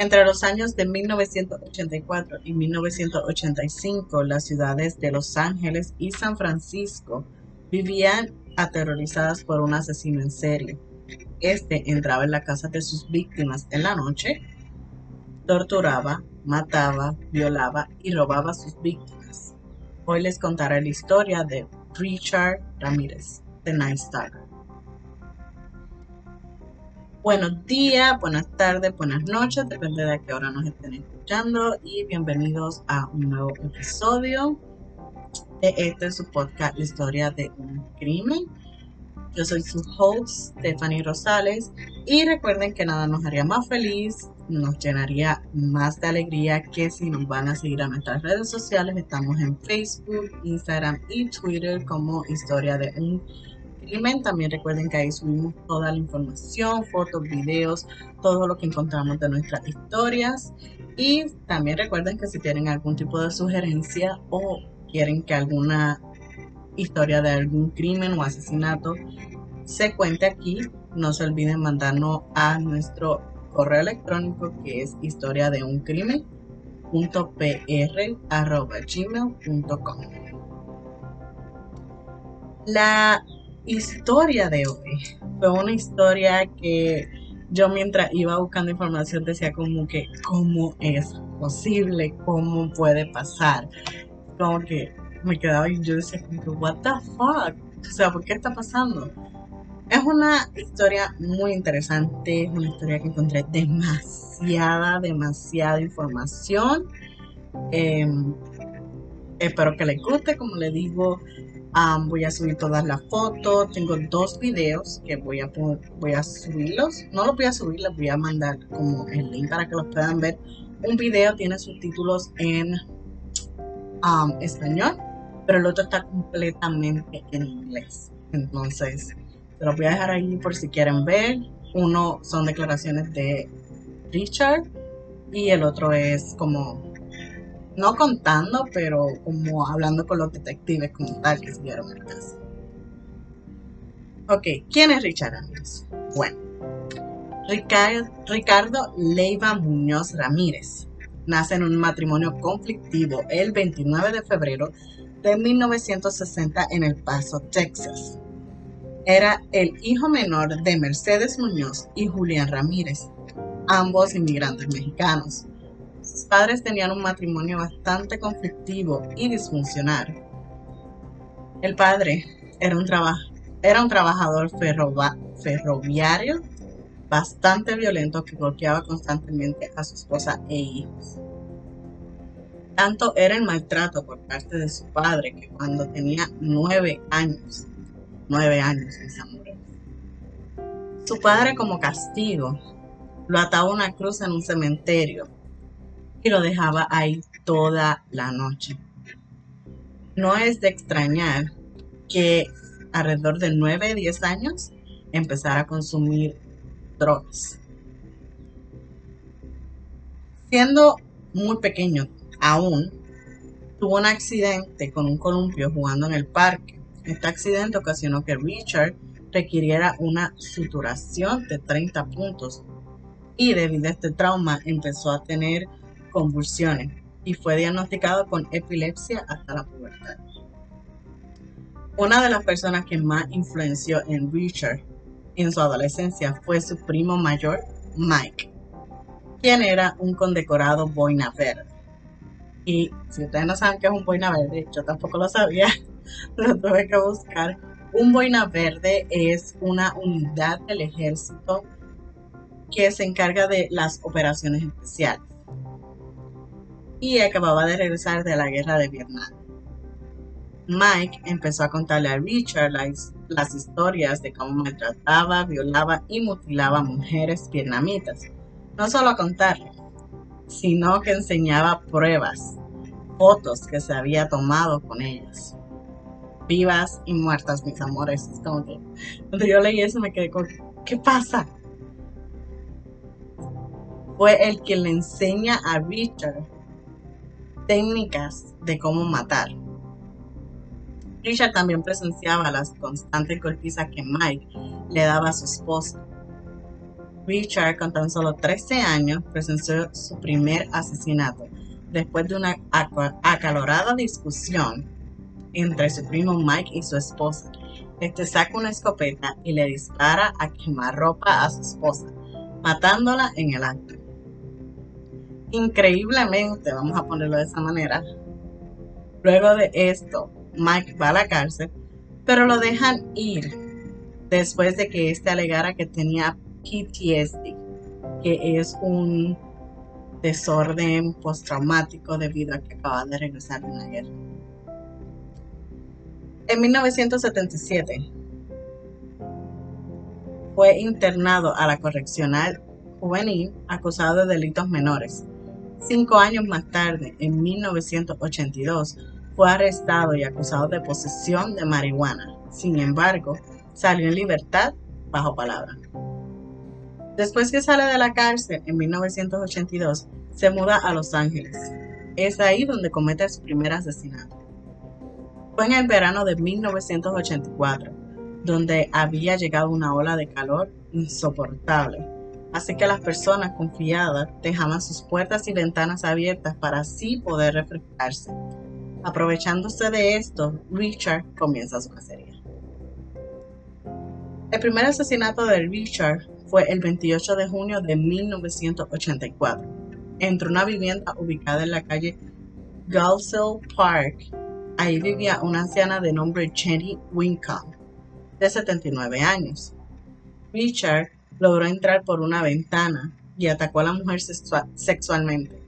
Entre los años de 1984 y 1985, las ciudades de Los Ángeles y San Francisco vivían aterrorizadas por un asesino en serie. Este entraba en la casa de sus víctimas en la noche, torturaba, mataba, violaba y robaba a sus víctimas. Hoy les contaré la historia de Richard Ramírez, The Night Stalker. Buenos días, buenas tardes, buenas noches, depende de a qué hora nos estén escuchando y bienvenidos a un nuevo episodio de este su podcast, La historia de un crimen. Yo soy su host, Stephanie Rosales, y recuerden que nada nos haría más feliz, nos llenaría más de alegría que si nos van a seguir a nuestras redes sociales. Estamos en Facebook, Instagram y Twitter como Historia de un crimen también recuerden que ahí subimos toda la información, fotos, videos, todo lo que encontramos de nuestras historias. Y también recuerden que si tienen algún tipo de sugerencia o quieren que alguna historia de algún crimen o asesinato se cuente aquí, no se olviden mandarnos a nuestro correo electrónico que es historia de un crimen La historia de hoy fue una historia que yo mientras iba buscando información decía como que cómo es posible, cómo puede pasar. Como que me quedaba y yo decía como que what the fuck, o sea, ¿por qué está pasando? Es una historia muy interesante, es una historia que encontré demasiada, demasiada información. Em, espero que le guste, como le digo, voy a subir todas las fotos. Tengo dos videos que voy a, voy a subirlos. No los voy a subir, les voy a mandar como el link para que los puedan ver. Un video tiene subtítulos en español, pero el otro está completamente en inglés. Entonces, se los voy a dejar ahí por si quieren ver. Uno son declaraciones de Richard y el otro es como no contando, pero como hablando con los detectives como tal que siguieron el caso. Ok, ¿quién es Richard Ramírez? Bueno, Ricardo Leiva Muñoz Ramírez nace en un matrimonio conflictivo el 29 de febrero de 1960 en El Paso, Texas. Era el hijo menor de Mercedes Muñoz y Julián Ramírez, ambos inmigrantes mexicanos padres tenían un matrimonio bastante conflictivo y disfuncional. El padre era un, era un trabajador ferroviario bastante violento que golpeaba constantemente a su esposa e hijos. Tanto era el maltrato por parte de su padre que cuando tenía nueve años, nueve años, mis amores, su padre como castigo lo ataba a una cruz en un cementerio y lo dejaba ahí toda la noche. No es de extrañar que alrededor de 9, 10 años empezara a consumir drogas. Siendo muy pequeño aún, tuvo un accidente con un columpio jugando en el parque. Este accidente ocasionó que Richard requiriera una suturación de 30 puntos y debido a este trauma empezó a tener convulsiones y fue diagnosticado con epilepsia hasta la pubertad. Una de las personas que más influenció en Richard en su adolescencia fue su primo mayor, Mike, quien era un condecorado boina verde. Y si ustedes no saben qué es un boina verde, yo tampoco lo sabía, lo tuve que buscar. Un boina verde es una unidad del ejército que se encarga de las operaciones especiales y acababa de regresar de la guerra de Vietnam. Mike empezó a contarle a Richard las, historias de cómo maltrataba, violaba y mutilaba mujeres vietnamitas. No solo a contarle, sino que enseñaba pruebas, fotos que se había tomado con ellas. Vivas y muertas, mis amores. cuando yo leí eso me quedé con, ¿qué pasa? Fue el que le enseña a Richard técnicas de cómo matar. Richard también presenciaba las constantes golpizas que Mike le daba a su esposa. Richard, con tan solo 13 años, presenció su primer asesinato después de una acalorada discusión entre su primo Mike y su esposa. Este saca una escopeta y le dispara a quemarropa a su esposa, matándola en el acto. Increíblemente, vamos a ponerlo de esa manera, luego de esto, Mike va a la cárcel, pero lo dejan ir después de que éste alegara que tenía PTSD, que es un desorden postraumático debido a que acaba de regresar de una guerra. En 1977 fue internado a la correccional juvenil acusado de delitos menores. Cinco años más tarde, en 1982, fue arrestado y acusado de posesión de marihuana. Sin embargo, salió en libertad bajo palabra. Después que sale de la cárcel en 1982, se muda a Los Ángeles. Es ahí donde comete su primer asesinato. Fue en el verano de 1984, donde había llegado una ola de calor insoportable. Así que las personas confiadas dejaban sus puertas y ventanas abiertas para así poder refrescarse. Aprovechándose de esto, Richard comienza su cacería. El primer asesinato de Richard fue el 28 de junio de 1984, entre una vivienda ubicada en la calle Galsell Park. Ahí vivía una anciana de nombre Jenny Wincombe, de 79 años. Richard logró entrar por una ventana y atacó a la mujer sexualmente.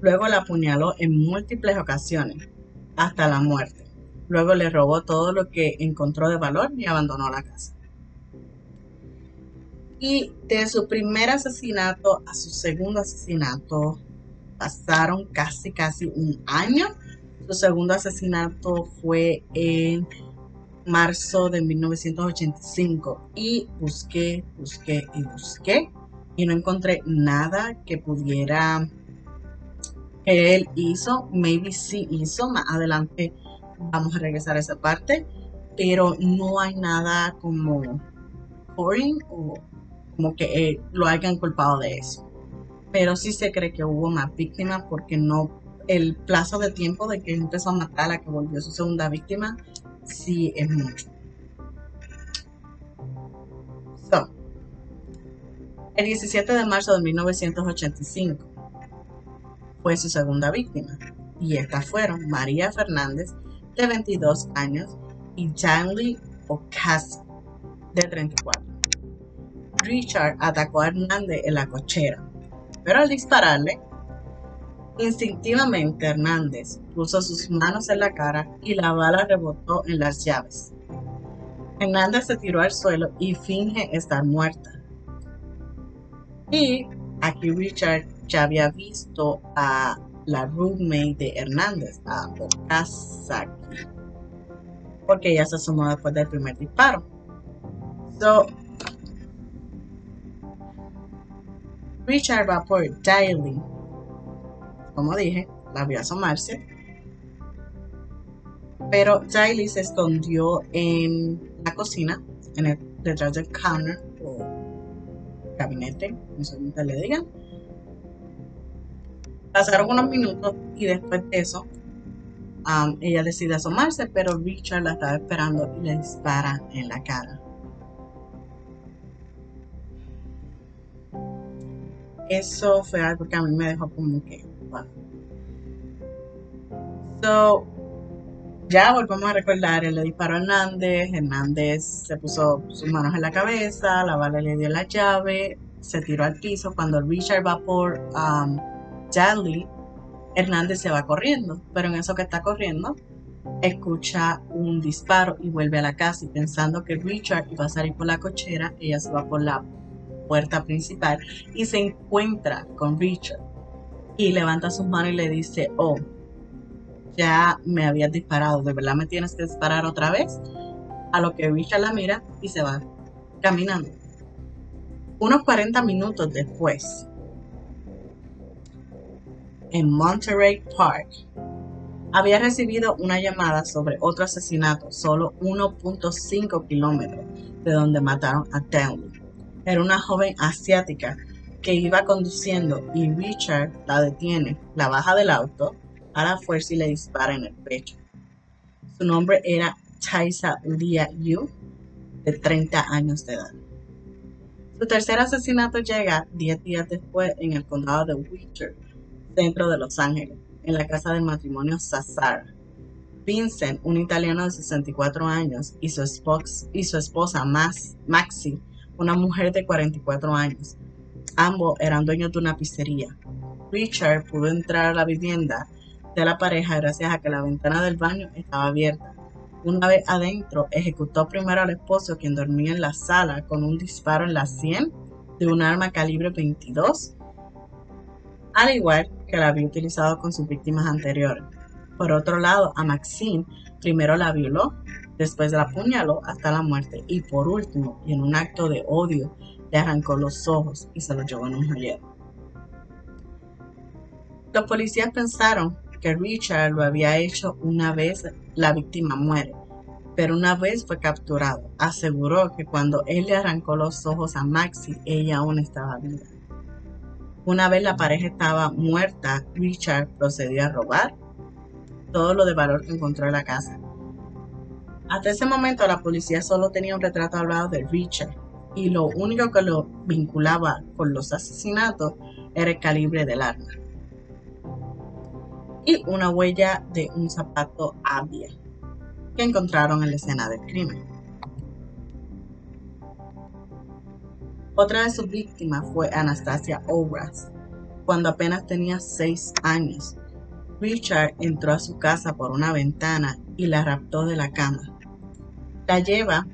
Luego la apuñaló en múltiples ocasiones, hasta la muerte. Luego le robó todo lo que encontró de valor y abandonó la casa. Y de su primer asesinato a su segundo asesinato pasaron casi, casi un año. Su segundo asesinato fue en marzo de 1985 y busqué, busqué y busqué y no encontré nada que pudiera que él hizo. Maybe sí hizo, más adelante vamos a regresar a esa parte, pero no hay nada como o como que eh, lo hayan culpado de eso. Pero sí se cree que hubo más víctimas porque no, el plazo de tiempo de que empezó a matar a la que volvió su segunda víctima, sí es mucho. So, el 17 de marzo de 1985 fue su segunda víctima y estas fueron María Fernández de 22 años y Janly Ocasio de 34. Richard atacó a Hernández en la cochera, pero al dispararle, instintivamente Hernández puso sus manos en la cara y la bala rebotó en las llaves. Hernández se tiró al suelo y finge estar muerta. Y aquí Richard ya había visto a la roommate de Hernández, a Okazaki, porque ella se asomó después del primer disparo. So, Richard va por Daily. Como dije, la vio asomarse. Pero Daily se escondió en la cocina, en el, detrás del counter o gabinete, no sé cómo le digan. Pasaron unos minutos y después de eso, um, ella decide asomarse, pero Richard la estaba esperando y le dispara en la cara. eso fue algo que a mí me dejó como que, So, ya volvemos a recordar, él le disparó a Hernández, Hernández se puso sus manos en la cabeza, la bala le dio la llave, se tiró al piso. Cuando Richard va por um, Hernández se va corriendo, pero en eso que está corriendo, escucha un disparo y vuelve a la casa y pensando que Richard iba a salir por la cochera, ella se va por la puerta principal y se encuentra con Richard y levanta sus manos y le dice, oh, ya me habías disparado, ¿de verdad me tienes que disparar otra vez? A lo que Richard la mira y se va caminando. Unos 40 minutos después, en Monterey Park, había recibido una llamada sobre otro asesinato solo 1.5 kilómetros de donde mataron a Townley. Era una joven asiática que iba conduciendo y Richard la detiene, la baja del auto a la fuerza y le dispara en el pecho. Su nombre era Taisa Lia Yu, de 30 años de edad. Su tercer asesinato llega 10 días después en el condado de Witcher, centro de Los Ángeles, en la casa del matrimonio Sassara. Vincent, un italiano de 64 años, y su, y su esposa Maxi, una mujer de 44 años. Ambos eran dueños de una pizzería. Richard pudo entrar a la vivienda de la pareja gracias a que la ventana del baño estaba abierta. Una vez adentro, ejecutó primero al esposo quien dormía en la sala con un disparo en la sien de un arma calibre 22, al igual que la había utilizado con sus víctimas anteriores. Por otro lado, a Maxine primero la violó, después la apuñaló hasta la muerte y por último, y en un acto de odio, arrancó los ojos y se los llevó en un joyero. Los policías pensaron que Richard lo había hecho una vez la víctima muere, pero una vez fue capturado. Aseguró que cuando él le arrancó los ojos a Maxi, ella aún estaba viva. Una vez la pareja estaba muerta, Richard procedió a robar todo lo de valor que encontró en la casa. Hasta ese momento la policía solo tenía un retrato hablado de Richard y lo único que lo vinculaba con los asesinatos era el calibre del arma y una huella de un zapato Avia que encontraron en la escena del crimen. Otra de sus víctimas fue Anastasia Obras. Cuando apenas tenía 6 años, Richard entró a su casa por una ventana y la raptó de la cama. La lleva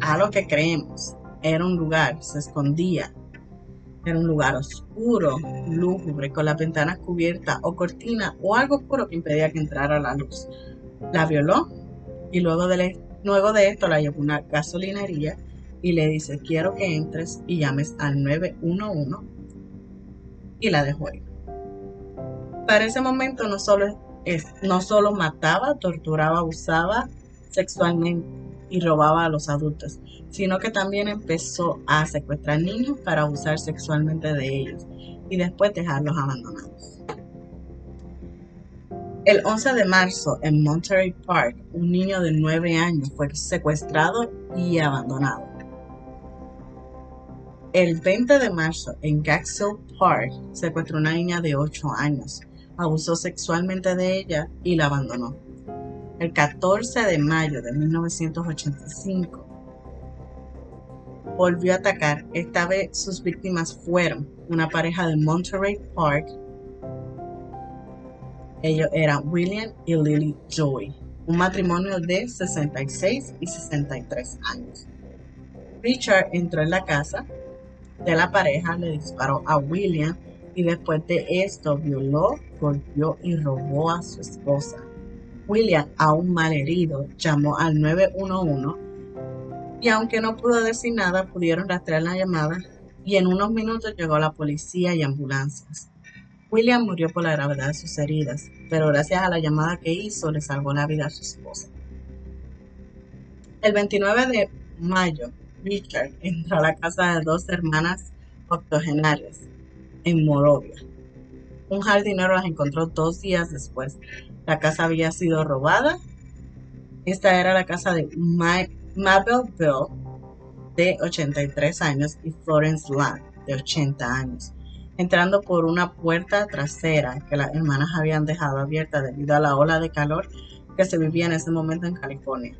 a lo que creemos era un lugar, se escondía era un lugar oscuro, lúgubre, con las ventanas cubiertas o cortina o algo oscuro que impedía que entrara la luz. La violó y luego de, luego de esto la llevó a una gasolinería y le dice, quiero que entres y llames al 911 y la dejó ahí. Para ese momento no solo, no solo mataba, torturaba, abusaba sexualmente y robaba a los adultos, sino que también empezó a secuestrar niños para abusar sexualmente de ellos y después dejarlos abandonados. El 11 de marzo en Monterey Park, un niño de 9 años fue secuestrado y abandonado. El 20 de marzo en Gaxel Park secuestró a una niña de 8 años, abusó sexualmente de ella y la abandonó el 14 de mayo de 1985, volvió a atacar. Esta vez sus víctimas fueron una pareja de Monterey Park. Ellos eran William y Lily Joy, un matrimonio de 66 y 63 años. Richard entró en la casa de la pareja, le disparó a William y después de esto violó, golpeó y robó a su esposa. William, aún mal herido, llamó al 911 y aunque no pudo decir nada, pudieron rastrear la llamada y en unos minutos llegó la policía y ambulancias. William murió por la gravedad de sus heridas, pero gracias a la llamada que hizo le salvó la vida a su esposa. El 29 de mayo, Richard entró a la casa de dos hermanas octogenarias en Morovia. Un jardinero las encontró dos días después la casa había sido robada. Esta era la casa de Mabel Bell, de 83 años, y Florence Lang, de 80 años, entrando por una puerta trasera que las hermanas habían dejado abierta debido a la ola de calor que se vivía en ese momento en California.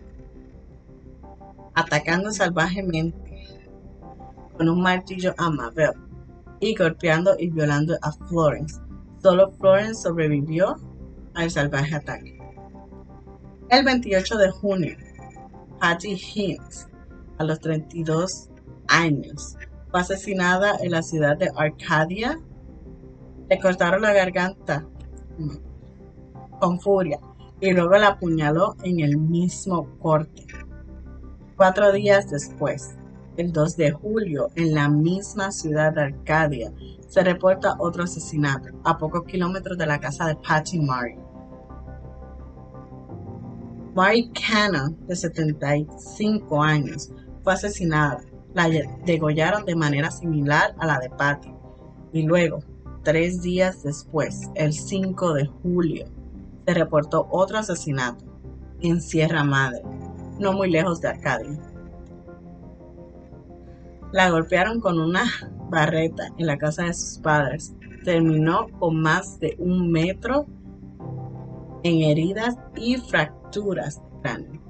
Atacando salvajemente con un martillo a Mabel y golpeando y violando a Florence. Solo Florence sobrevivió al salvaje ataque. El 28 de junio, Patty Hinks, a los 32 años, fue asesinada en la ciudad de Arcadia. Le cortaron la garganta con furia y luego la apuñaló en el mismo corte. Cuatro días después, el 2 de julio, en la misma ciudad de Arcadia, se reporta otro asesinato a pocos kilómetros de la casa de Patty Murray. Mary Cannon, de 75 años, fue asesinada la degollaron de manera similar a la de Patty. Y luego, tres días después, el 5 de julio, se reportó otro asesinato en Sierra Madre, no muy lejos de Arcadia. La golpearon con una barreta en la casa de sus padres. Terminó con más de un metro en heridas y fracturas de cráneo.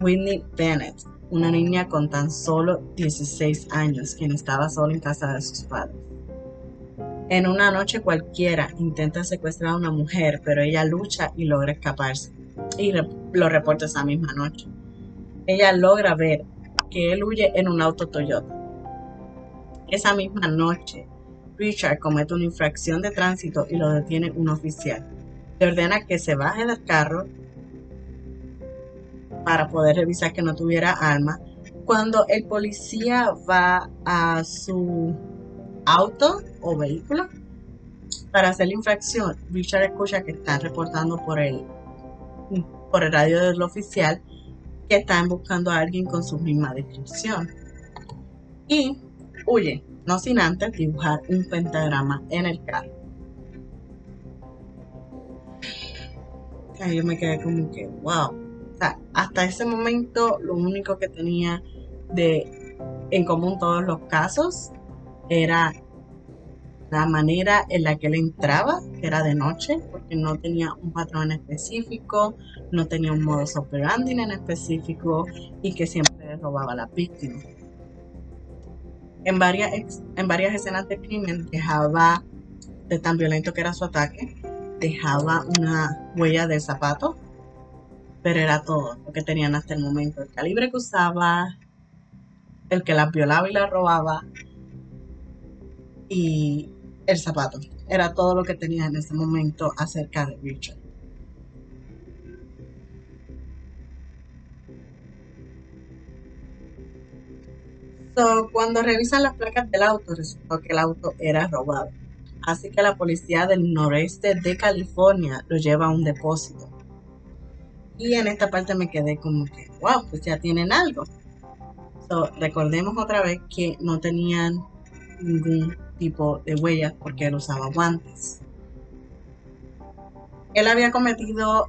Whitney Bennett, una niña con tan solo 16 años, quien estaba sola en casa de sus padres. En una noche cualquiera intenta secuestrar a una mujer, pero ella lucha y logra escaparse. Y lo reporta esa misma noche. Ella logra ver que él huye en un auto Toyota. Esa misma noche, Richard comete una infracción de tránsito y lo detiene un oficial. Le ordena que se baje del carro para poder revisar que no tuviera arma. Cuando el policía va a su auto o vehículo para hacer la infracción, Richard escucha que están reportando por el, por el radio del oficial que están buscando a alguien con su misma descripción. Y huye, no sin antes dibujar un pentagrama en el carro. Ahí yo me quedé como que, wow. Hasta ese momento lo único que tenía de en común todos los casos era la manera en la que él entraba, que era de noche, porque no tenía un patrón específico, no tenía un modus operandi en específico y que siempre robaba a la víctima. En varias, en varias escenas de crimen dejaba, de tan violento que era su ataque, dejaba una huella de zapato, pero era todo lo que tenían hasta el momento. El calibre que usaba, el que las violaba y las robaba, y el zapato. Era todo lo que tenía en ese momento acerca de Richard. cuando revisan las placas del auto, resultó que el auto era robado. Así que la policía del noreste de California lo lleva a un depósito. Y en esta parte me quedé como que, wow, pues ya tienen algo. recordemos otra vez que no tenían ningún tipo de huellas porque él usaba guantes. Él había cometido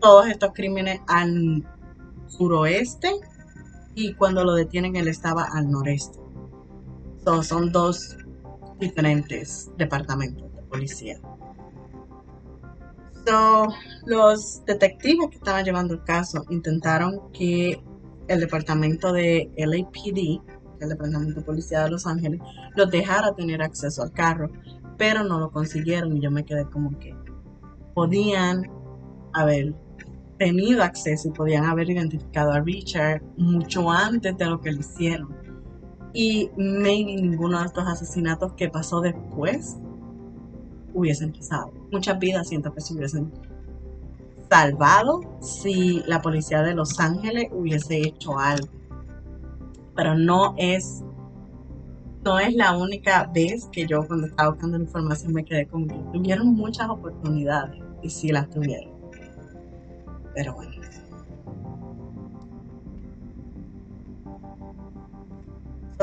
todos estos crímenes al suroeste y cuando lo detienen él estaba al noreste. son dos diferentes departamentos de policía. Los detectives que estaban llevando el caso intentaron que el departamento de LAPD el Departamento de de Los Ángeles, los dejara tener acceso al carro, pero no lo consiguieron y yo me quedé como que podían haber tenido acceso y podían haber identificado a Richard mucho antes de lo que le hicieron. Y maybe ninguno de estos asesinatos que pasó después hubiesen pasado. Muchas vidas siento que se hubiesen salvado si la policía de Los Ángeles hubiese hecho algo pero no es no es la única vez que yo cuando estaba buscando información me quedé que tuvieron muchas oportunidades y sí las tuvieron. Pero bueno.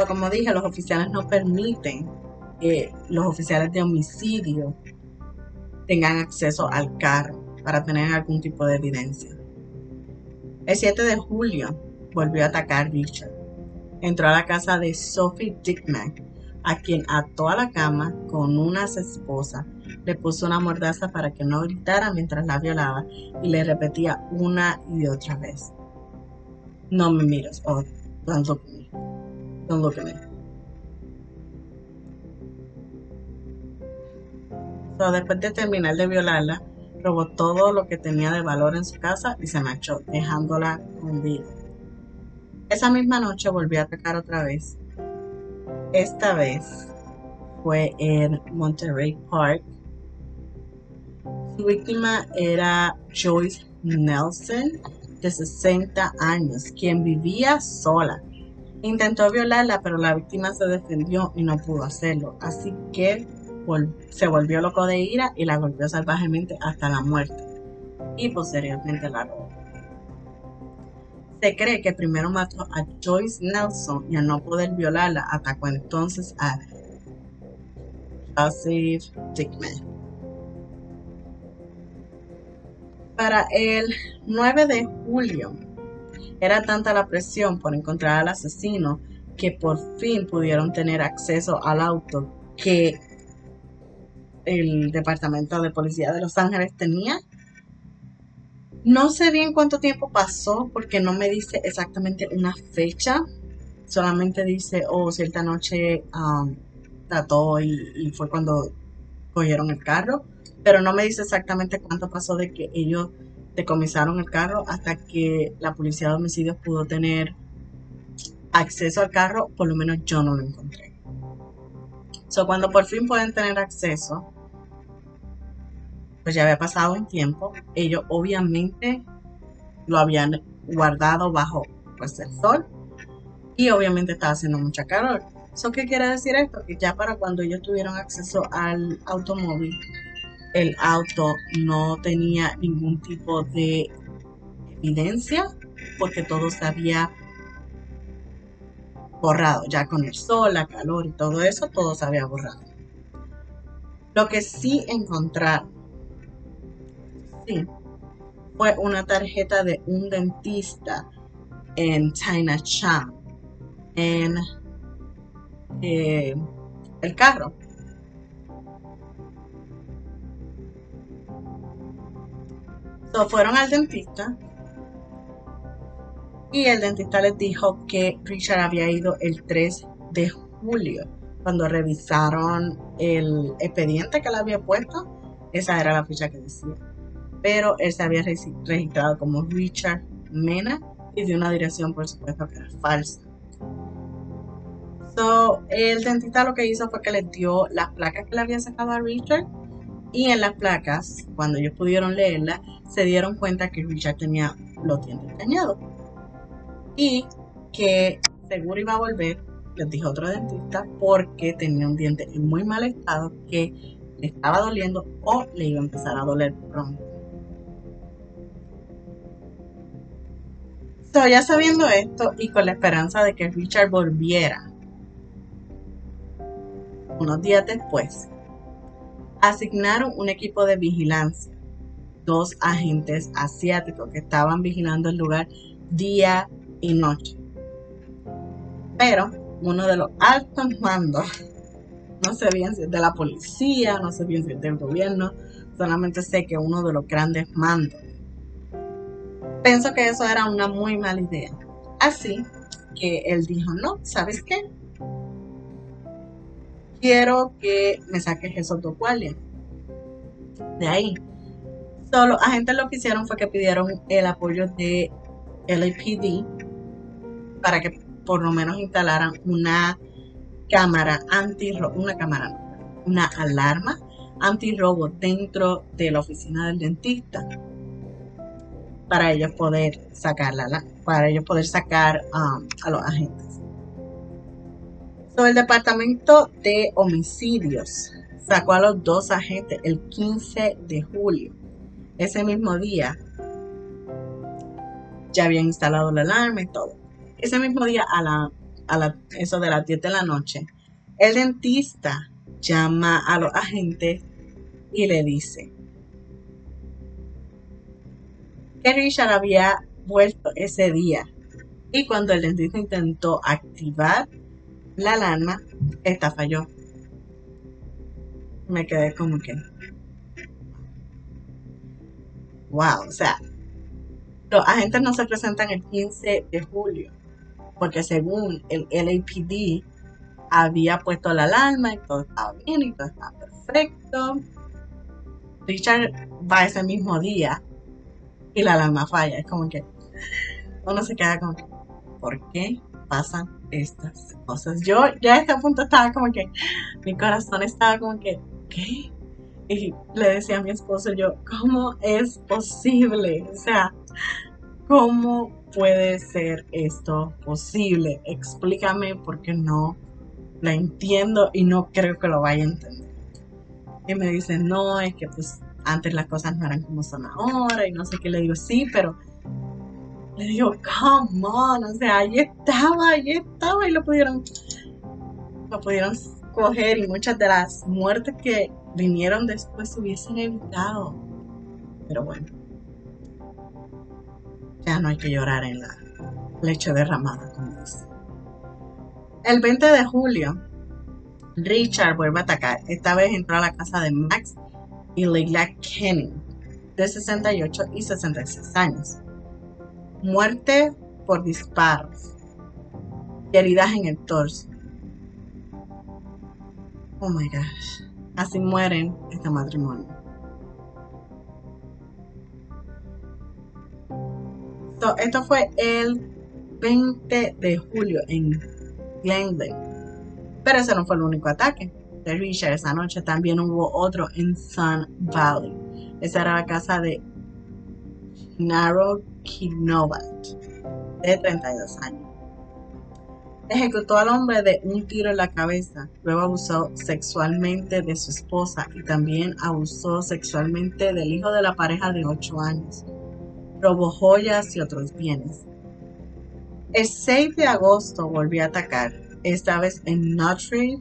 Como dije, los oficiales no permiten que los oficiales de homicidio tengan acceso al carro para tener algún tipo de evidencia. El 7 de julio volvió a atacar Richard entró a la casa de Sophie Dickman, a quien ató a la cama con unas esposas, le puso una mordaza para que no gritara mientras la violaba y le repetía una y otra vez. No me mires, oh, don't look at me. Don't look at me. Después de terminar de violarla, robó todo lo que tenía de valor en su casa y se marchó, dejándola con vida. Esa misma noche volvió a atacar otra vez. Esta vez fue en Monterey Park. Su víctima era Joyce Nelson, de 60 años, quien vivía sola. Intentó violarla, pero la víctima se defendió y no pudo hacerlo. Así que se volvió loco de ira y la golpeó salvajemente hasta la muerte. Y posteriormente la robó Se cree que primero mató a Joyce Nelson y al no poder violarla atacó entonces a Joseph Dickman. Para el 9 de julio era tanta la presión por encontrar al asesino que por fin pudieron tener acceso al auto que el Departamento de Policía de Los Ángeles tenía. No sé bien cuánto tiempo pasó porque no me dice exactamente una fecha. Solamente dice, oh, cierta noche um, trató y, fue cuando cogieron el carro. Pero no me dice exactamente cuánto pasó de que ellos decomisaron el carro hasta que la policía de homicidios pudo tener acceso al carro. Por lo menos yo no lo encontré. So, cuando por fin pueden tener acceso, pues ya había pasado un tiempo. Ellos obviamente lo habían guardado bajo pues, el sol y obviamente estaba haciendo mucha calor. ¿Eso qué quiere decir esto? Que ya para cuando ellos tuvieron acceso al automóvil, el auto no tenía ningún tipo de evidencia porque todo se había borrado. Ya con el sol, la calor y todo eso, todo se había borrado. Lo que sí encontraron sí, fue una tarjeta de un dentista en Chinatown, en eh, el carro. So, fueron al dentista y el dentista les dijo que Richard había ido el 3 de julio cuando revisaron el expediente que le había puesto. Esa era la fecha que decía pero él se había registrado como Richard Mena y de una dirección, por supuesto, que era falsa. So, el dentista lo que hizo fue que le dio las placas que le había sacado a Richard y en las placas, cuando ellos pudieron leerlas, se dieron cuenta que Richard tenía los dientes dañados y que seguro iba a volver, les dijo otro dentista, porque tenía un diente en muy mal estado que le estaba doliendo o le iba a empezar a doler pronto. ya sabiendo esto y con la esperanza de que Richard volviera, unos días después, asignaron un equipo de vigilancia, dos agentes asiáticos que estaban vigilando el lugar día y noche. Pero uno de los altos mandos, no sé bien si es de la policía, no sé bien si es del gobierno, solamente sé que uno de los grandes mandos Pienso que eso era una muy mala idea. Así que él dijo, no, ¿sabes qué? Quiero que me saques esos dos guardias. De ahí. Solo agentes lo que hicieron fue que pidieron el apoyo de LAPD para que por lo menos instalaran una cámara anti una cámara, una alarma antirrobo dentro de la oficina del dentista para ellos poder sacarla, para ellos poder sacar um, a los agentes. El departamento de homicidios sacó a los dos agentes el 15 de julio. Ese mismo día ya habían instalado la alarma y todo. Ese mismo día a la, a la, eso de las 10 de la noche, el dentista llama a los agentes y le dice, que Richard había vuelto ese día. Y cuando el dentista intentó activar la alarma, esta falló. Me quedé como que. Wow, o sea, los agentes no se presentan el 15 de julio, porque según el LAPD había puesto la alarma y todo estaba bien y todo estaba perfecto. Richard va ese mismo día y la alarma falla. Es como que uno se queda como, ¿por qué pasan estas cosas? Yo ya a este punto estaba como que, mi corazón estaba como que, ¿qué? Y le decía a mi esposo yo, ¿cómo es posible? O sea, ¿cómo puede ser esto posible? Explícame porque no la entiendo y no creo que lo vaya a entender. Y me dice, no, es que pues antes las cosas no eran como son ahora y no sé qué le digo, sí, pero le digo, come on, o sea, ahí estaba, ahí estaba y lo pudieron, lo pudieron coger y muchas de las muertes que vinieron después se hubiesen evitado. Pero bueno, ya no hay que llorar en la leche derramada, como dice. El 20 de julio, Richard vuelve a atacar. Esta vez entró a la casa de Max y Leila Kenny, de 68 y 66 años. Muerte por disparos y heridas en el torso. Oh my gosh. Así mueren este matrimonio. Esto fue el 20 de julio en Glendale. Pero ese no fue el único ataque de Richard esa noche. También hubo otro en Sun Valley. Esa era la casa de Naro Kinovat, de 32 años. Ejecutó al hombre de un tiro en la cabeza, luego abusó sexualmente de su esposa y también abusó sexualmente del hijo de la pareja de 8 años. Robó joyas y otros bienes. El 6 de agosto volvió a atacar, esta vez en Notre.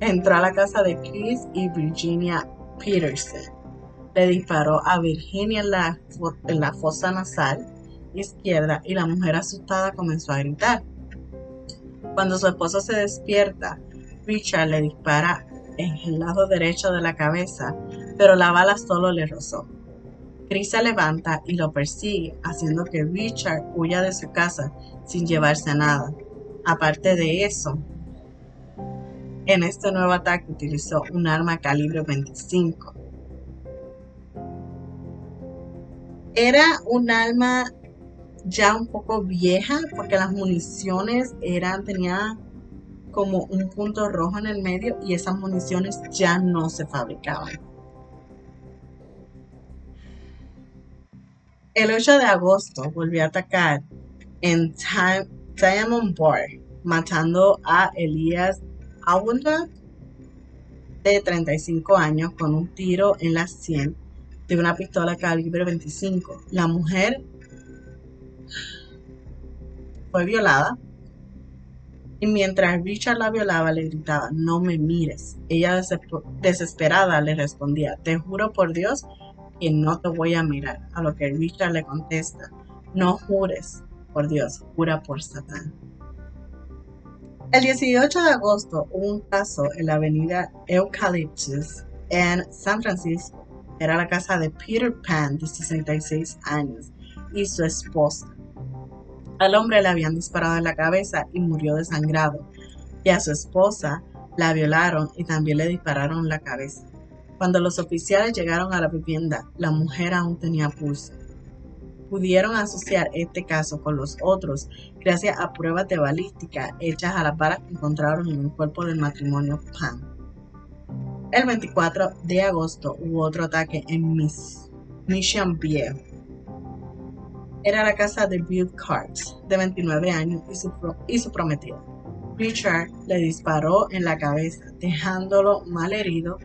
Entró a la casa de Chris y Virginia Peterson. Le disparó a Virginia en la, en la fosa nasal izquierda y la mujer asustada comenzó a gritar. Cuando su esposo se despierta, Richard le dispara en el lado derecho de la cabeza, pero la bala solo le rozó. Chris se levanta y lo persigue, haciendo que Richard huya de su casa sin llevarse a nada. Aparte de eso, en este nuevo ataque utilizó un arma calibre 25. Era un arma ya un poco vieja porque las municiones eran, tenía como un punto rojo en el medio y esas municiones ya no se fabricaban. El 8 de agosto volvió a atacar en Diamond Bar, matando a Elías Awunda de 35 años con un tiro en la sien de una pistola calibre 25. La mujer fue violada y mientras Richard la violaba le gritaba, no me mires. Ella desesperada le respondía, te juro por Dios que no te voy a mirar. A lo que Richard le contesta, no jures por Dios, jura por Satán. El 18 de agosto hubo un caso en la avenida Eucalyptus en San Francisco. Era la casa de Peter Pan, de 66 años, y su esposa. Al hombre le habían disparado en la cabeza y murió desangrado, y a su esposa la violaron y también le dispararon la cabeza. Cuando los oficiales llegaron a la vivienda, la mujer aún tenía pulso. Pudieron asociar este caso con los otros gracias a pruebas de balística hechas a las balas que encontraron en el cuerpo del matrimonio Pan. El 24 de agosto hubo otro ataque en Miss, Mission era la casa de Bill Carts, de 29 años, y su, y su prometida. Richard le disparó en la cabeza, dejándolo mal herido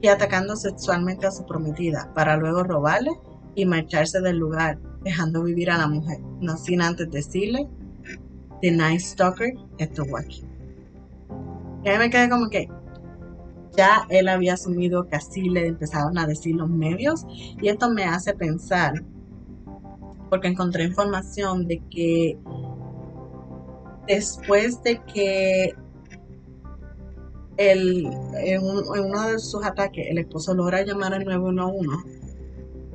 y atacando sexualmente a su prometida, para luego robarle y marcharse del lugar, dejando vivir a la mujer, no sin antes decirle, The Night Stalker estuvo aquí. Y ahí me quedé como que ya él había asumido que así le empezaron a decir los medios y esto me hace pensar porque encontré información de que después de que el, en, uno de sus ataques el esposo logra llamar al 911,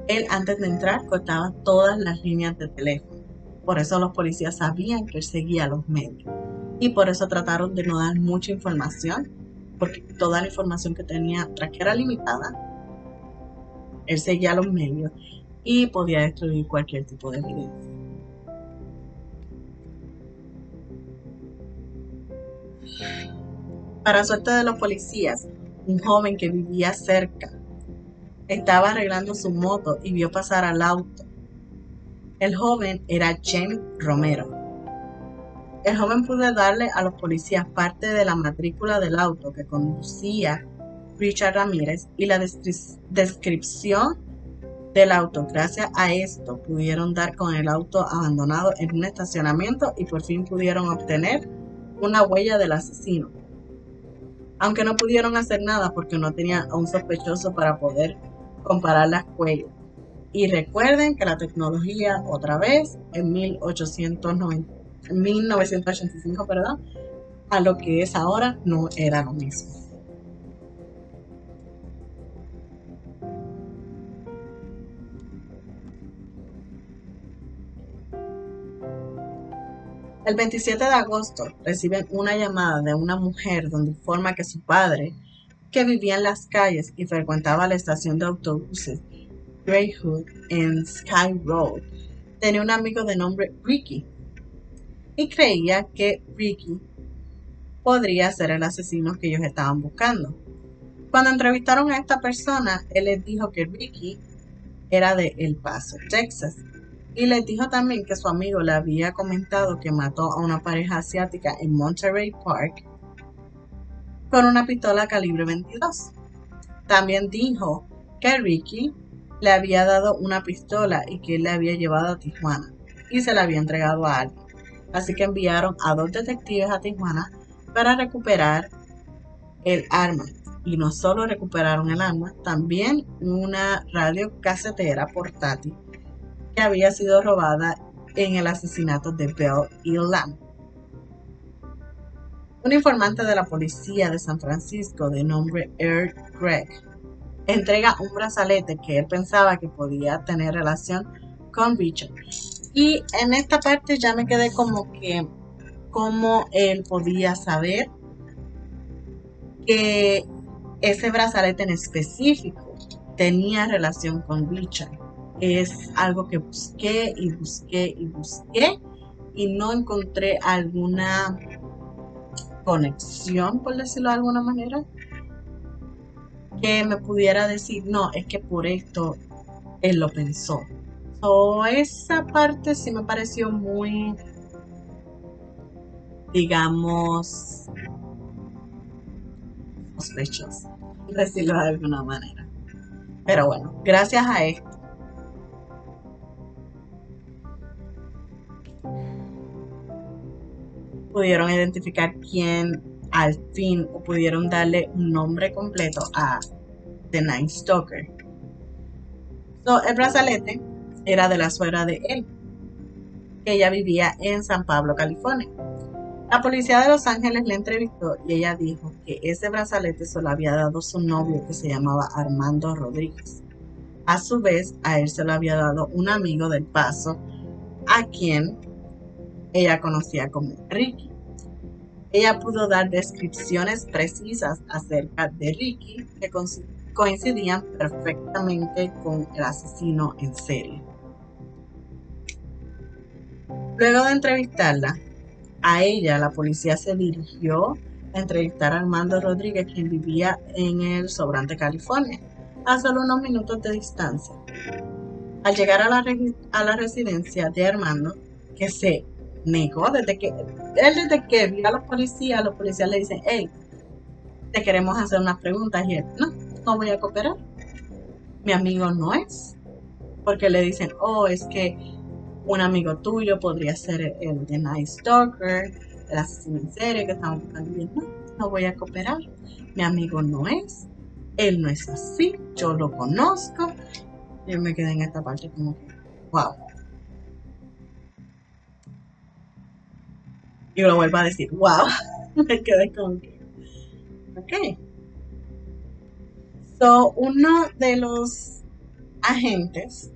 él antes de entrar cortaba todas las líneas de teléfono. Por eso los policías sabían que él seguía a los medios. Y por eso trataron de no dar mucha información, porque toda la información que tenía tras que era limitada, él seguía a los medios y podía destruir cualquier tipo de evidencia. Para suerte de los policías, un joven que vivía cerca estaba arreglando su moto y vio pasar al auto. El joven era James Romero. El joven pudo darle a los policías parte de la matrícula del auto que conducía Richard Ramírez y la descripción del auto. Gracias a esto pudieron dar con el auto abandonado en un estacionamiento y por fin pudieron obtener una huella del asesino. Aunque no pudieron hacer nada porque no tenían a un sospechoso para poder comparar las huellas. Y recuerden que la tecnología, otra vez, en 1890, 1985, perdón, a lo que es ahora, no era lo mismo. El 27 de agosto reciben una llamada de una mujer donde informa que su padre, que vivía en las calles y frecuentaba la estación de autobuses Greyhound en Sky Road, tenía un amigo de nombre Ricky y creía que Ricky podría ser el asesino que ellos estaban buscando. Cuando entrevistaron a esta persona, él les dijo que Ricky era de El Paso, Texas, y les dijo también que su amigo le había comentado que mató a una pareja asiática en Monterey Park con una pistola calibre 22. También dijo que Ricky le había dado una pistola y que él le había llevado a Tijuana y se la había entregado a alguien. Así que enviaron a dos detectives a Tijuana para recuperar el arma. Y no solo recuperaron el arma, también una radio casetera portátil que había sido robada en el asesinato de Bell y. Un informante de la policía de San Francisco de nombre Eric Gregg entrega un brazalete que él pensaba que podía tener relación con Richard. Y en esta parte ya me quedé como que cómo él podía saber que ese brazalete en específico tenía relación con Richard es algo que busqué y busqué y busqué y no encontré alguna conexión, por decirlo de alguna manera, que me pudiera decir, no, es que por esto él lo pensó. So, esa parte sí me pareció muy, digamos, sospechosa, decirlo de alguna manera. Pero bueno, gracias a esto pudieron identificar quién al fin o pudieron darle un nombre completo a The Night Stalker. el brazalete era de la suegra de él, que ella vivía en San Pablo, California. La policía de Los Ángeles le entrevistó y ella dijo que ese brazalete se lo había dado su novio que se llamaba Armando Rodríguez. A su vez, a él se lo había dado un amigo del paso, a quien ella conocía como Ricky. Ella pudo dar descripciones precisas acerca de Ricky que coincidían perfectamente con el asesino en serie. Luego de entrevistarla, a ella la policía se dirigió a entrevistar a Armando Rodríguez, quien vivía en el Sobrante, California, a solo unos minutos de distancia. Al llegar a la, a la residencia de Armando, que se negó desde que él desde que vio a los policías, los policías le dicen, hey, te queremos hacer unas preguntas y él, no, no voy a cooperar. Mi amigo no es. Porque le dicen, oh, es que un amigo tuyo podría ser el de Night Stalker, el asesino en serie que estamos buscando. no, no voy a cooperar. Mi amigo no es. Él no es así. Yo lo conozco. Yo me quedé en esta parte como wow. Y lo vuelvo a decir, wow, me quedé con que, ok. So, uno de los agentes,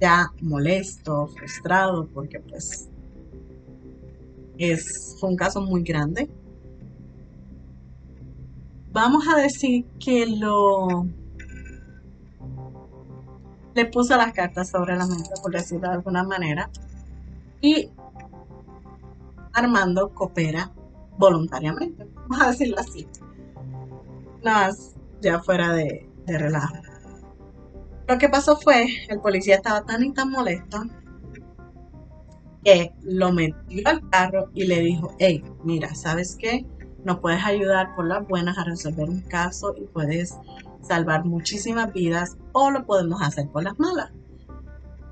ya molesto, frustrado, porque pues es, fue un caso muy grande, vamos a decir que lo le puso las cartas sobre la mesa, por decirlo de alguna manera, y Armando coopera voluntariamente, vamos a decirlo así. Nada más ya fuera de, relajo. Lo que pasó fue, el policía estaba tan y tan molesto que lo metió al carro y le dijo, hey, mira, ¿sabes qué? nos puedes ayudar por las buenas a resolver un caso y puedes salvar muchísimas vidas o lo podemos hacer por las malas.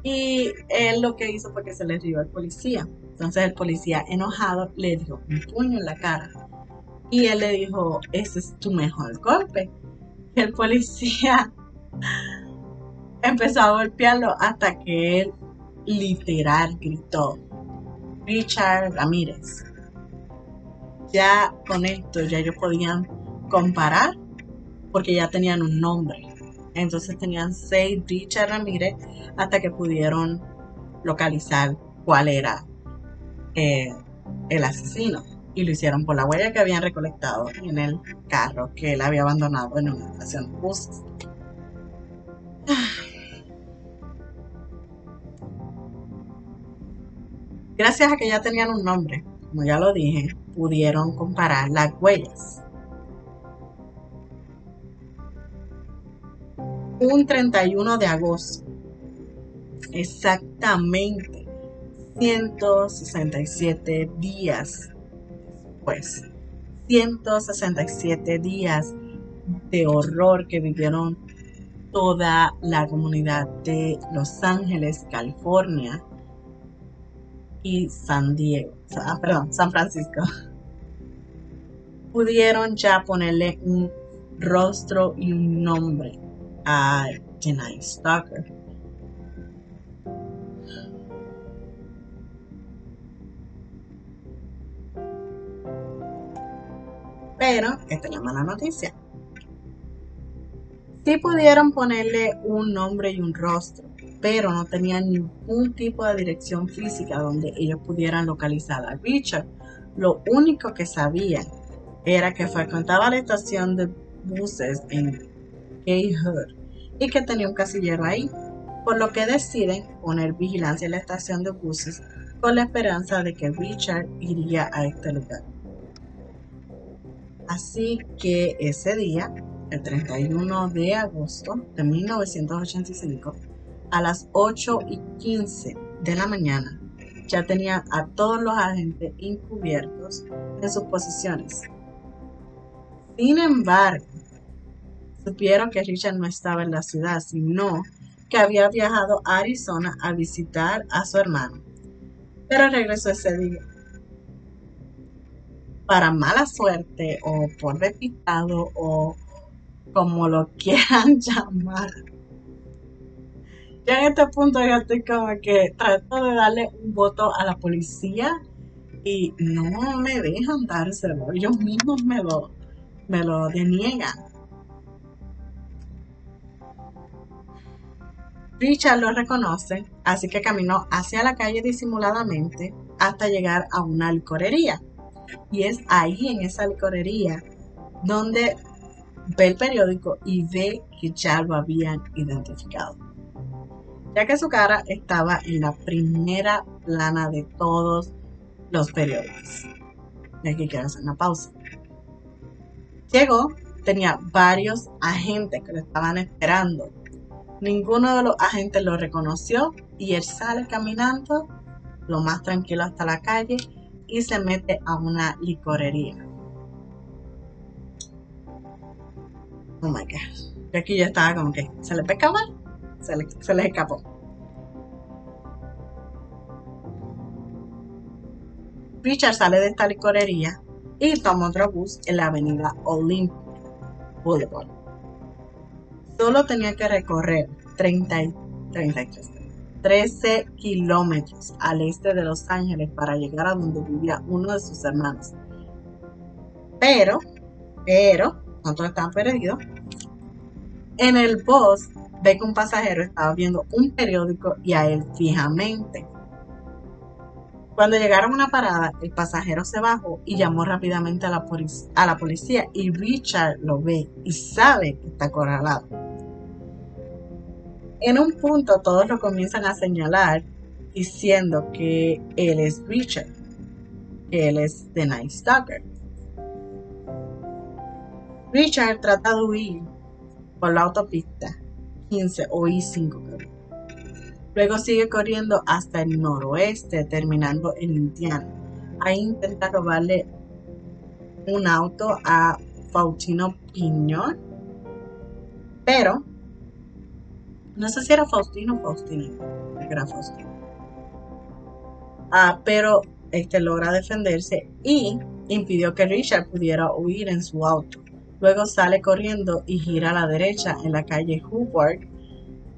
Y él lo que hizo fue que se le rió al policía. Entonces el policía enojado le dio un puño en la cara. Y él le dijo, ese es tu mejor golpe. Y el policía empezó a golpearlo hasta que él literal gritó, Richard Ramírez. Ya con esto ya ellos podían comparar porque ya tenían un nombre. Entonces tenían seis Richard Ramírez hasta que pudieron localizar cuál era eh, el asesino. Y lo hicieron por la huella que habían recolectado en el carro que él había abandonado en una estación de buses. Gracias a que ya tenían un nombre, como ya lo dije, pudieron comparar las huellas. Un 31 de agosto, exactamente 167 días después, 167 días de horror que vivieron toda la comunidad de Los Ángeles, California, y San Diego, ah, perdón, San Francisco, pudieron ya ponerle un rostro y un nombre a Jenny Stalker. Pero esta es la mala noticia. Sí pudieron ponerle un nombre y un rostro, pero no tenían ningún tipo de dirección física donde ellos pudieran localizar a Richard. Lo único que sabían era que frecuentaba la estación de buses en Gay Hood y que tenía un casillero ahí, por lo que deciden poner vigilancia en la estación de buses con la esperanza de que Richard iría a este lugar. Así que ese día, el 31 de agosto de 1985, a las 8 y 15 de la mañana ya tenía a todos los agentes encubiertos en sus posiciones. Sin embargo, supieron que Richard no estaba en la ciudad, sino que había viajado a Arizona a visitar a su hermano. Pero regresó ese día. Para mala suerte o por despistado o como lo quieran llamar ya en este punto yo estoy como que trato de darle un voto a la policía y no me dejan dárselo. Ellos mismos me lo, me lo deniegan. Richard lo reconoce, así que caminó hacia la calle disimuladamente hasta llegar a una licorería. Y es ahí en esa licorería donde ve el periódico y ve que ya lo habían identificado ya que su cara estaba en la primera plana de todos los periódicos. Y aquí quiero hacer una pausa. Llegó, tenía varios agentes que lo estaban esperando. Ninguno de los agentes lo reconoció y él sale caminando lo más tranquilo hasta la calle y se mete a una licorería. Oh my god. Y aquí yo estaba como que, ¿se le pescaba? se, les escapó. Richard sale de esta licorería y toma otro bus en la avenida Olympic Boulevard. Solo tenía que recorrer 30, 13 kilómetros al este de Los Ángeles para llegar a donde vivía uno de sus hermanos. Pero, pero, todos estaban perdidos. En el bus ve que un pasajero estaba viendo un periódico y a él fijamente. Cuando llegaron a una parada, el pasajero se bajó y llamó rápidamente a la, a la policía y Richard lo ve y sabe que está acorralado. En un punto todos lo comienzan a señalar diciendo que él es Richard, que él es The Night Stalker. Richard trata de huir por la autopista o I5. Luego sigue corriendo hasta el noroeste, terminando en Indiana. Ahí intenta robarle un auto a Faustino Piñón, pero no sé si era Faustino o Faustino, era Faustino. Ah, pero este logra defenderse y impidió que Richard pudiera huir en su auto. Luego sale corriendo y gira a la derecha en la calle Hoover.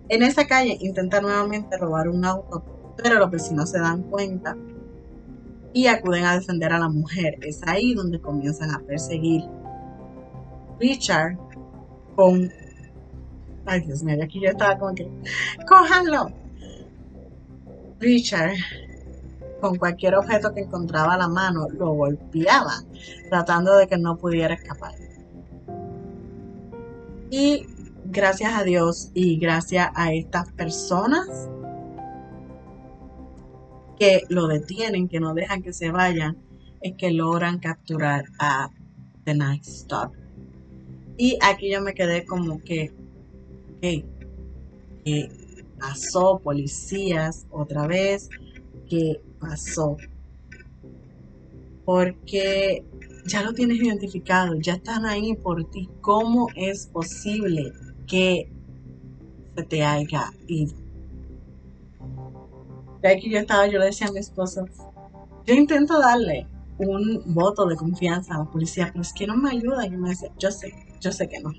En esa calle intenta nuevamente robar un auto, pero los vecinos se dan cuenta y acuden a defender a la mujer. Es ahí donde comienzan a perseguir. Richard con... Ay, Dios mío, aquí yo estaba como que... ¡Cójanlo! Richard con cualquier objeto que encontraba a la mano lo golpeaba, tratando de que no pudiera escapar. Y gracias a Dios y gracias a estas personas que lo detienen, que no dejan que se vayan, es que logran capturar a The Night Stalker. Y aquí yo me quedé como que, ¿qué pasó? Policías otra vez, ¿qué pasó? Porque ya lo tienes identificado, ya están ahí por ti. ¿Cómo es posible que se te haya ido? Que yo estaba, yo le decía a mi esposo, yo intento darle un voto de confianza a la policía, pero es que no me ayuda. Y me dice, yo sé, yo sé que no.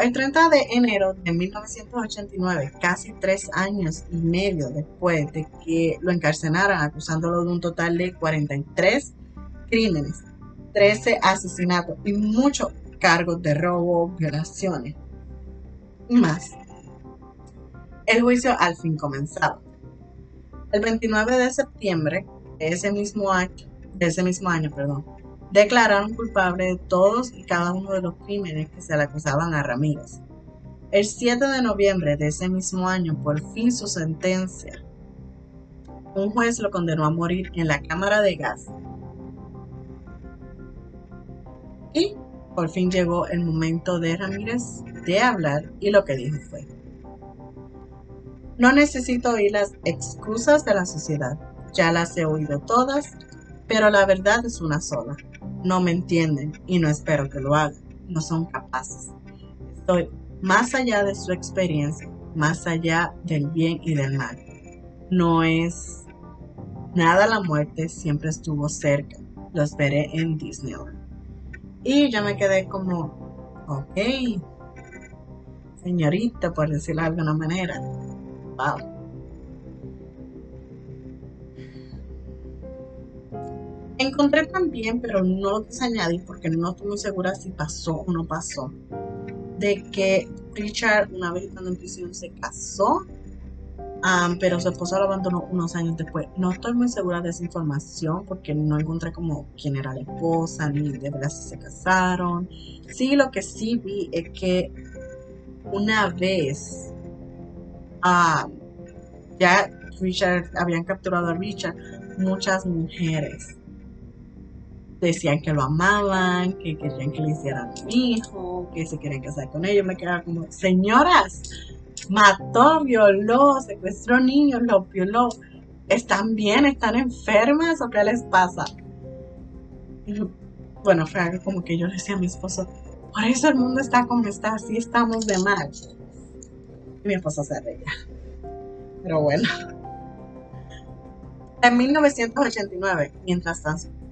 El 30 de enero de 1989, casi tres años y medio después de que lo encarcelaran acusándolo de un total de 43 crímenes, 13 asesinatos y muchos cargos de robo, violaciones y más, el juicio al fin comenzaba. El 29 de septiembre de ese mismo año, de ese mismo año perdón, declararon culpable de todos y cada uno de los crímenes que se le acusaban a Ramírez. El 7 de noviembre de ese mismo año, por fin su sentencia. Un juez lo condenó a morir en la cámara de gas. Y por fin llegó el momento de Ramírez de hablar y lo que dijo fue, no necesito oír las excusas de la sociedad. Ya las he oído todas, pero la verdad es una sola. No me entienden y no espero que lo hagan. No son capaces. Estoy más allá de su experiencia, más allá del bien y del mal. No es nada la muerte, siempre estuvo cerca. Los veré en Disneyland. Y yo me quedé como, ok, señorita, por decirlo de alguna manera Encontré también, pero no lo quise porque no estoy muy segura si pasó o no pasó, de que Richard una vez estando en prisión se casó, pero su esposa lo abandonó unos años después. No estoy muy segura de esa información porque no encontré como quién era la esposa, ni de verdad si se casaron. Sí, lo que sí vi es que una vez ya Richard, habían capturado a Richard, muchas mujeres decían que lo amaban, que querían que le hicieran un hijo, que se querían casar con ellos. Me quedaba como, señoras, mató, violó, secuestró niños, lo violó. ¿Están bien? ¿Están enfermas o qué les pasa? bueno, fue algo como que yo le decía a mi esposo, por eso el mundo está como está, así estamos de mal mi esposa se reía. Pero bueno. En 1989, mientras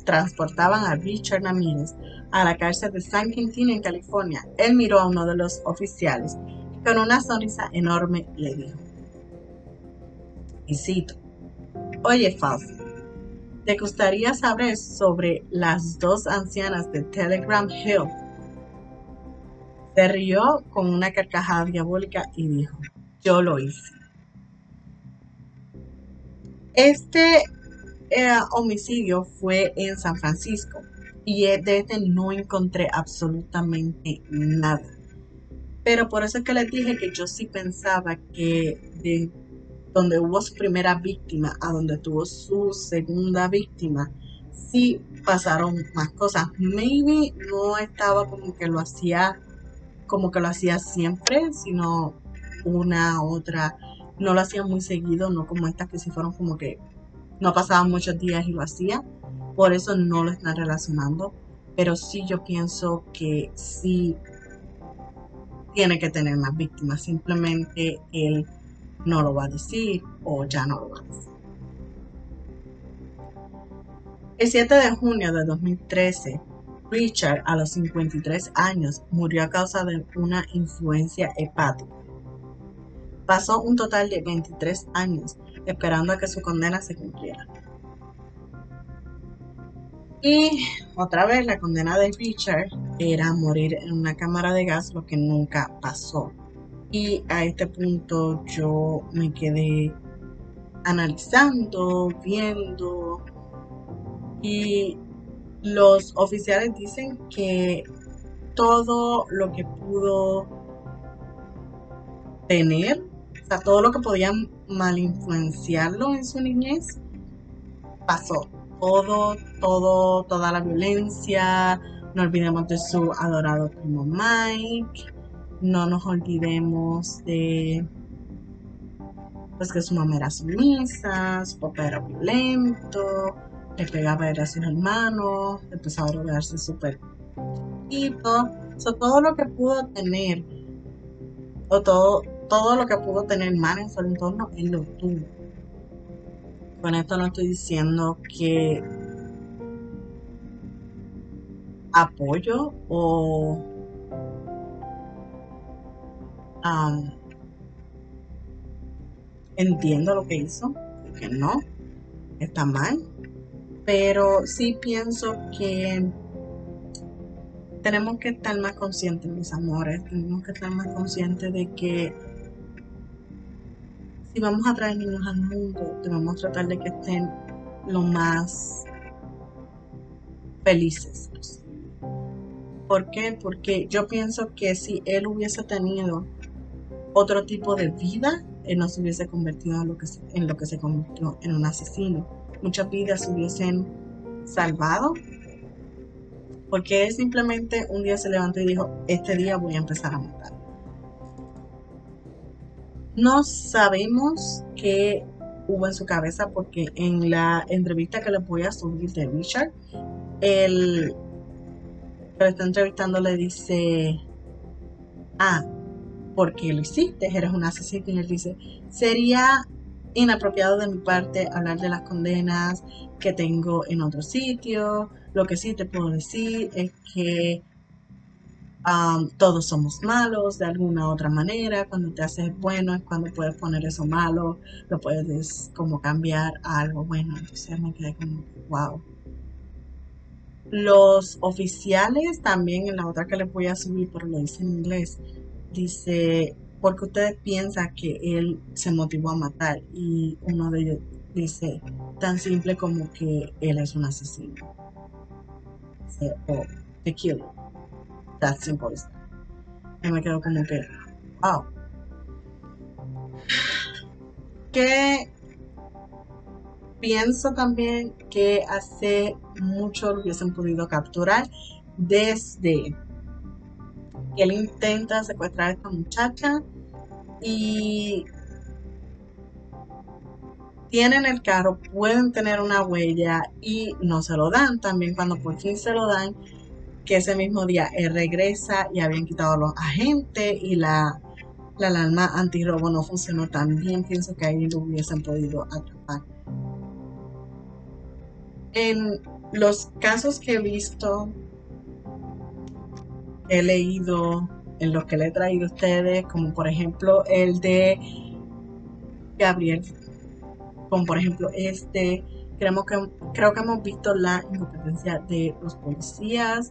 transportaban a Richard Ramírez a la cárcel de San Quintín en California, él miró a uno de los oficiales y con una sonrisa enorme le dijo, y cito, Oye Fausto, ¿te gustaría saber sobre las dos ancianas de Telegram Hill se rió con una carcajada diabólica y dijo, yo lo hice. Este eh, homicidio fue en San Francisco y de este no encontré absolutamente nada. Pero por eso es que les dije que yo sí pensaba que de donde hubo su primera víctima a donde tuvo su segunda víctima, sí pasaron más cosas. Maybe no estaba como que lo hacía como que lo hacía siempre, sino una, otra, no lo hacía muy seguido, no como estas que si fueron como que no pasaban muchos días y lo hacía. por eso no lo están relacionando, pero sí yo pienso que sí tiene que tener más víctimas, simplemente él no lo va a decir o ya no lo va a decir. El 7 de junio de 2013, Richard, a los 53 años, murió a causa de una influencia hepática. Pasó un total de 23 años esperando a que su condena se cumpliera. Y otra vez la condena de Richard era morir en una cámara de gas, lo que nunca pasó. Y a este punto yo me quedé analizando, viendo. Y los oficiales dicen que todo lo que pudo tener, sea, todo lo que podía mal influenciarlo en su niñez, pasó. Todo, todo, toda la violencia. No olvidemos de su adorado primo Mike no nos olvidemos de pues que su mamá era sumisa, su papá era violento, le pegaba a sus hermanos, empezaba a rodearse súper chiquito. todo lo que pudo tener, o todo, todo lo que pudo tener mal en su entorno, él lo tuvo. Con esto no estoy diciendo que apoyo o entiendo lo que hizo, que no, está mal, pero sí pienso que tenemos que estar más conscientes, mis amores, tenemos que estar más conscientes de que si vamos a traer niños al mundo, debemos tratar de que estén lo más felices ¿Por qué? Porque yo pienso que si él hubiese tenido otro tipo de vida, él no se hubiese convertido en lo que se, en lo que se convirtió en un asesino. Muchas vidas se hubiesen salvado porque él simplemente un día se levantó y dijo, este día voy a empezar a matar. No sabemos qué hubo en su cabeza porque en la entrevista que le voy a subir de Richard, el que le está entrevistando le dice, ah, porque lo hiciste, eres un asesino. Y él dice, sería inapropiado de mi parte hablar de las condenas que tengo en otro sitio. Lo que sí te puedo decir es que todos somos malos de alguna u otra manera. Cuando te haces bueno es cuando puedes poner eso malo, lo puedes como cambiar a algo bueno. Entonces me quedé como, wow. Los oficiales también, en la otra que les voy a subir, pero lo dice en inglés, dice, porque ustedes piensan que él se motivó a matar y uno de ellos dice tan simple como que él es un asesino. o oh, the killer. That simple Y me quedo como que, wow. Que pienso también que hace mucho lo hubiesen podido capturar desde él intenta secuestrar a esta muchacha y tienen el carro, pueden tener una huella y no se lo dan. También cuando por fin se lo dan, que ese mismo día él regresa y habían quitado los agentes y la, la alarma antirrobo no funcionó tan bien. Pienso que ahí lo hubiesen podido atrapar. En los casos que he visto he leído, en los que le he traído a ustedes, como por ejemplo el de Gabriel, como por ejemplo este, creo que, creo que hemos visto la incompetencia de los policías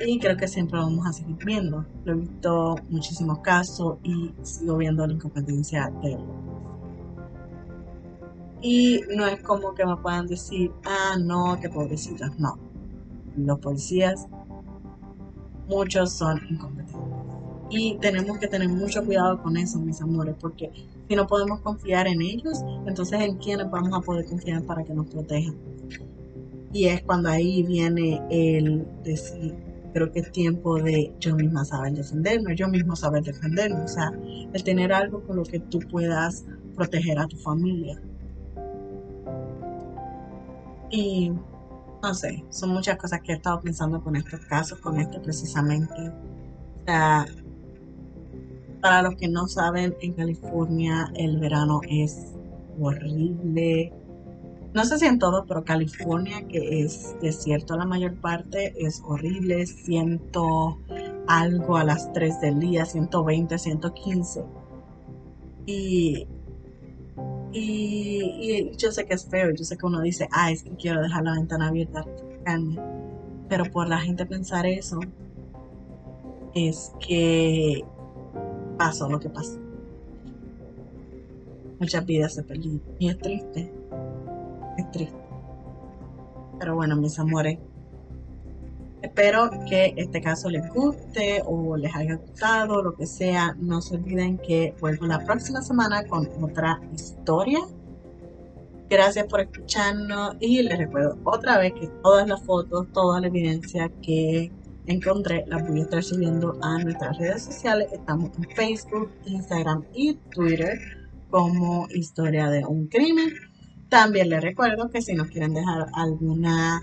y creo que siempre vamos a seguir viendo. Lo he visto muchísimos casos y sigo viendo la incompetencia de los y no es como que me puedan decir, ah, no, qué pobrecitos. No. Los policías muchos son incompetentes. Y tenemos que tener mucho cuidado con eso, mis amores, porque si no podemos confiar en ellos, entonces en quiénes vamos a poder confiar para que nos protejan. Y es cuando ahí viene el decir, creo que es tiempo de yo misma saber defenderme, yo mismo saber defenderme, o sea, el tener algo con lo que tú puedas proteger a tu familia. Y no sé, son muchas cosas que he estado pensando con estos casos, con este precisamente. O sea, para los que no saben, en California el verano es horrible. No sé si en todo, pero California, que es desierto la mayor parte, es horrible. Siento algo a las 3 del día, 120, 115. Y, y, yo sé que es feo, yo sé que uno dice, ah, es que quiero dejar la ventana abierta, pero por la gente pensar eso, es que pasó lo que pasó. Muchas vidas se perdieron y es triste, es triste. Pero bueno, mis amores, Espero que este caso les guste o les haya gustado, lo que sea. No se olviden que vuelvo la próxima semana con otra historia. Gracias por escucharnos y les recuerdo otra vez que todas las fotos, toda la evidencia que encontré las voy a estar subiendo a nuestras redes sociales. Estamos en Facebook, Instagram y Twitter como Historia de un Crimen. También les recuerdo que si nos quieren dejar alguna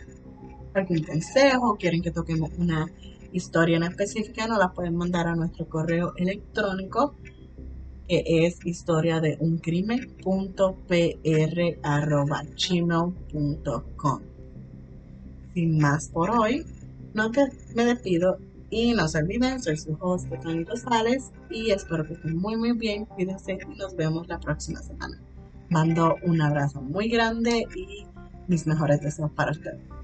algún consejo, quieren que toquemos una historia en específica, nos la pueden mandar a nuestro correo electrónico que es historia de un Sin más por hoy, no te, me despido y no se olviden, soy su host Tony Rosales y espero que estén muy muy bien, cuídense y nos vemos la próxima semana. Mando un abrazo muy grande y mis mejores deseos para ustedes.